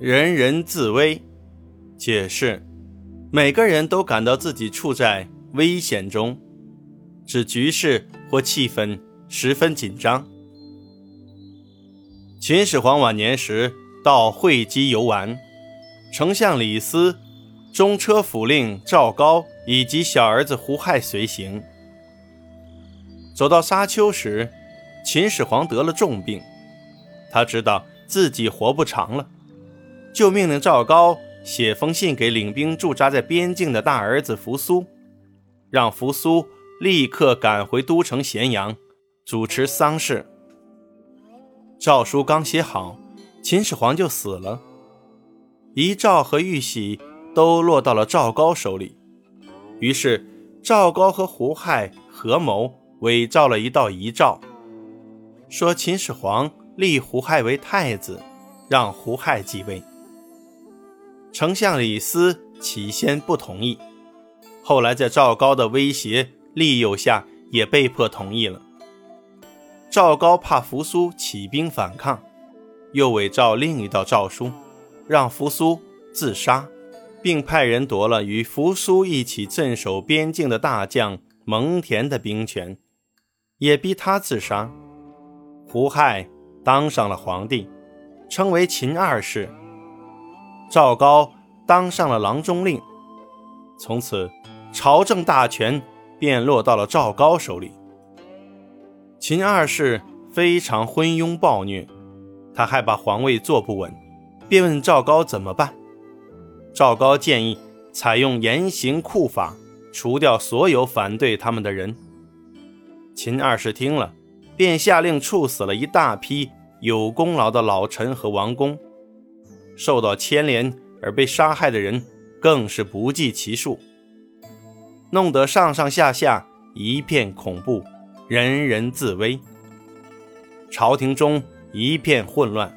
人人自危。解释：每个人都感到自己处在危险中，指局势或气氛十分紧张。秦始皇晚年时到会稽游玩，丞相李斯、中车府令赵高以及小儿子胡亥随行。走到沙丘时，秦始皇得了重病，他知道自己活不长了，就命令赵高写封信给领兵驻扎在边境的大儿子扶苏，让扶苏立刻赶回都城咸阳，主持丧事。诏书刚写好，秦始皇就死了，遗诏和玉玺都落到了赵高手里。于是赵高和胡亥合谋伪造了一道遗诏。说秦始皇立胡亥为太子，让胡亥继位。丞相李斯起先不同意，后来在赵高的威胁利诱下，也被迫同意了。赵高怕扶苏起兵反抗，又伪造另一道诏书，让扶苏自杀，并派人夺了与扶苏一起镇守边境的大将蒙恬的兵权，也逼他自杀。胡亥当上了皇帝，称为秦二世。赵高当上了郎中令，从此朝政大权便落到了赵高手里。秦二世非常昏庸暴虐，他害怕皇位坐不稳，便问赵高怎么办。赵高建议采用严刑酷法，除掉所有反对他们的人。秦二世听了。便下令处死了一大批有功劳的老臣和王公，受到牵连而被杀害的人更是不计其数，弄得上上下下一片恐怖，人人自危，朝廷中一片混乱。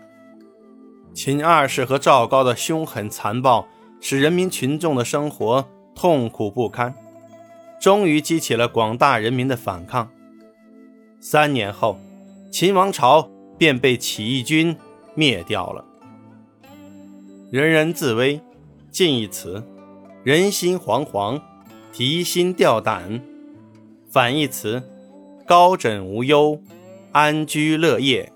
秦二世和赵高的凶狠残暴，使人民群众的生活痛苦不堪，终于激起了广大人民的反抗。三年后，秦王朝便被起义军灭掉了。人人自危，近义词：人心惶惶，提心吊胆；反义词：高枕无忧，安居乐业。